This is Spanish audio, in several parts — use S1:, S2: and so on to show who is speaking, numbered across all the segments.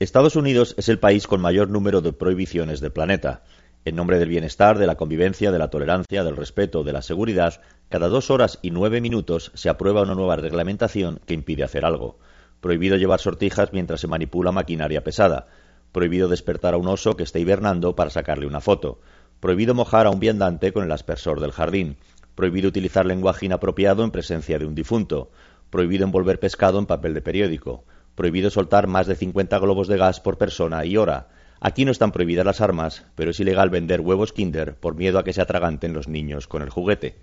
S1: Estados Unidos es el país con mayor número de prohibiciones del planeta. En nombre del bienestar, de la convivencia, de la tolerancia, del respeto, de la seguridad, cada dos horas y nueve minutos se aprueba una nueva reglamentación que impide hacer algo. Prohibido llevar sortijas mientras se manipula maquinaria pesada. Prohibido despertar a un oso que esté hibernando para sacarle una foto. Prohibido mojar a un viandante con el aspersor del jardín. Prohibido utilizar lenguaje inapropiado en presencia de un difunto. Prohibido envolver pescado en papel de periódico prohibido soltar más de 50 globos de gas por persona y hora. Aquí no están prohibidas las armas, pero es ilegal vender huevos Kinder por miedo a que se atraganten los niños con el juguete.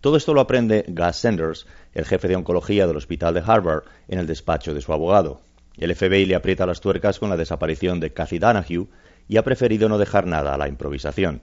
S1: Todo esto lo aprende Gus Sanders, el jefe de oncología del hospital de Harvard, en el despacho de su abogado. El FBI le aprieta las tuercas con la desaparición de Cathy Donahue y ha preferido no dejar nada a la improvisación.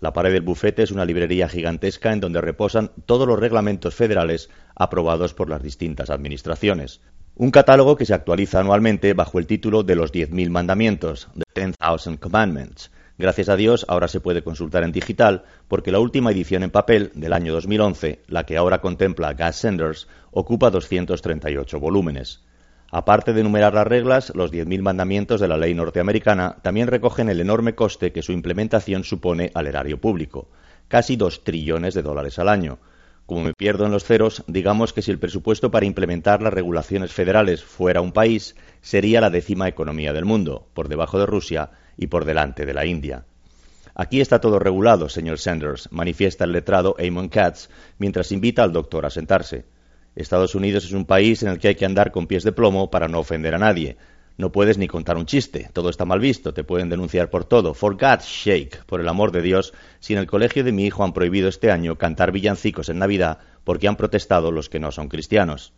S1: La pared del bufete es una librería gigantesca en donde reposan todos los reglamentos federales aprobados por las distintas administraciones. Un catálogo que se actualiza anualmente bajo el título de los 10.000 mandamientos, The 10,000 Commandments. Gracias a Dios ahora se puede consultar en digital porque la última edición en papel del año 2011, la que ahora contempla Gas Senders, ocupa 238 volúmenes. Aparte de enumerar las reglas, los 10.000 mandamientos de la ley norteamericana también recogen el enorme coste que su implementación supone al erario público, casi dos trillones de dólares al año, como me pierdo en los ceros, digamos que si el presupuesto para implementar las regulaciones federales fuera un país, sería la décima economía del mundo, por debajo de Rusia y por delante de la India. Aquí está todo regulado, señor Sanders, manifiesta el letrado Amon Katz mientras invita al doctor a sentarse. Estados Unidos es un país en el que hay que andar con pies de plomo para no ofender a nadie, no puedes ni contar un chiste, todo está mal visto, te pueden denunciar por todo. For God's sake, por el amor de Dios, si en el colegio de mi hijo han prohibido este año cantar villancicos en Navidad porque han protestado los que no son cristianos.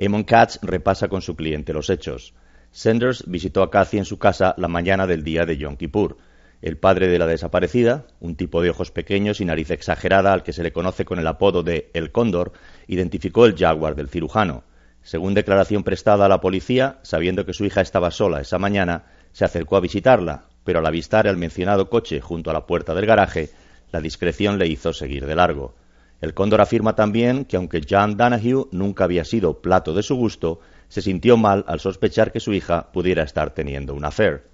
S1: Amon Katz repasa con su cliente los hechos. Sanders visitó a Cathy en su casa la mañana del día de Yom Kippur. El padre de la desaparecida, un tipo de ojos pequeños y nariz exagerada al que se le conoce con el apodo de El Cóndor, identificó el jaguar del cirujano. Según declaración prestada a la policía, sabiendo que su hija estaba sola esa mañana, se acercó a visitarla, pero al avistar el mencionado coche junto a la puerta del garaje, la discreción le hizo seguir de largo. El cóndor afirma también que aunque John Danahue nunca había sido plato de su gusto, se sintió mal al sospechar que su hija pudiera estar teniendo un affair.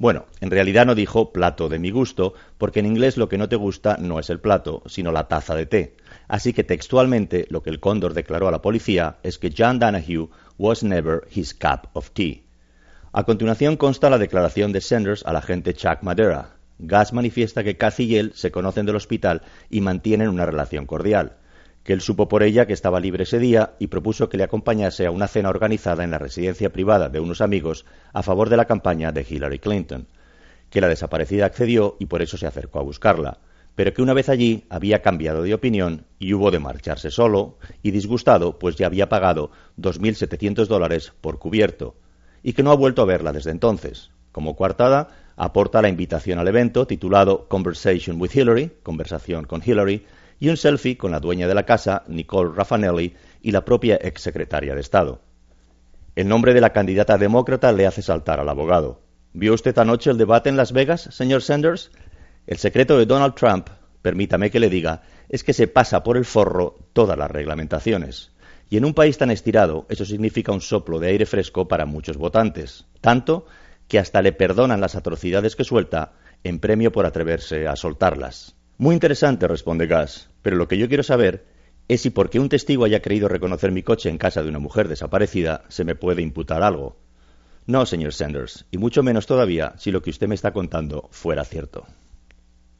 S1: Bueno, en realidad no dijo plato de mi gusto, porque en inglés lo que no te gusta no es el plato, sino la taza de té. Así que textualmente lo que el cóndor declaró a la policía es que John Danahue was never his cup of tea. A continuación consta la declaración de Sanders al agente Chuck Madera. Gas manifiesta que Cathy y él se conocen del hospital y mantienen una relación cordial que él supo por ella que estaba libre ese día y propuso que le acompañase a una cena organizada en la residencia privada de unos amigos a favor de la campaña de Hillary Clinton, que la desaparecida accedió y por eso se acercó a buscarla, pero que una vez allí había cambiado de opinión y hubo de marcharse solo y disgustado pues ya había pagado 2.700 dólares por cubierto y que no ha vuelto a verla desde entonces. Como coartada, aporta la invitación al evento titulado Conversation with Hillary, conversación con Hillary, y un selfie con la dueña de la casa, Nicole Raffanelli, y la propia exsecretaria de Estado. El nombre de la candidata demócrata le hace saltar al abogado. ¿Vio usted anoche el debate en Las Vegas, señor Sanders? El secreto de Donald Trump, permítame que le diga, es que se pasa por el forro todas las reglamentaciones. Y en un país tan estirado, eso significa un soplo de aire fresco para muchos votantes. Tanto que hasta le perdonan las atrocidades que suelta en premio por atreverse a soltarlas. Muy interesante, responde Gas, pero lo que yo quiero saber es si porque un testigo haya creído reconocer mi coche en casa de una mujer desaparecida se me puede imputar algo. No, señor Sanders, y mucho menos todavía si lo que usted me está contando fuera cierto.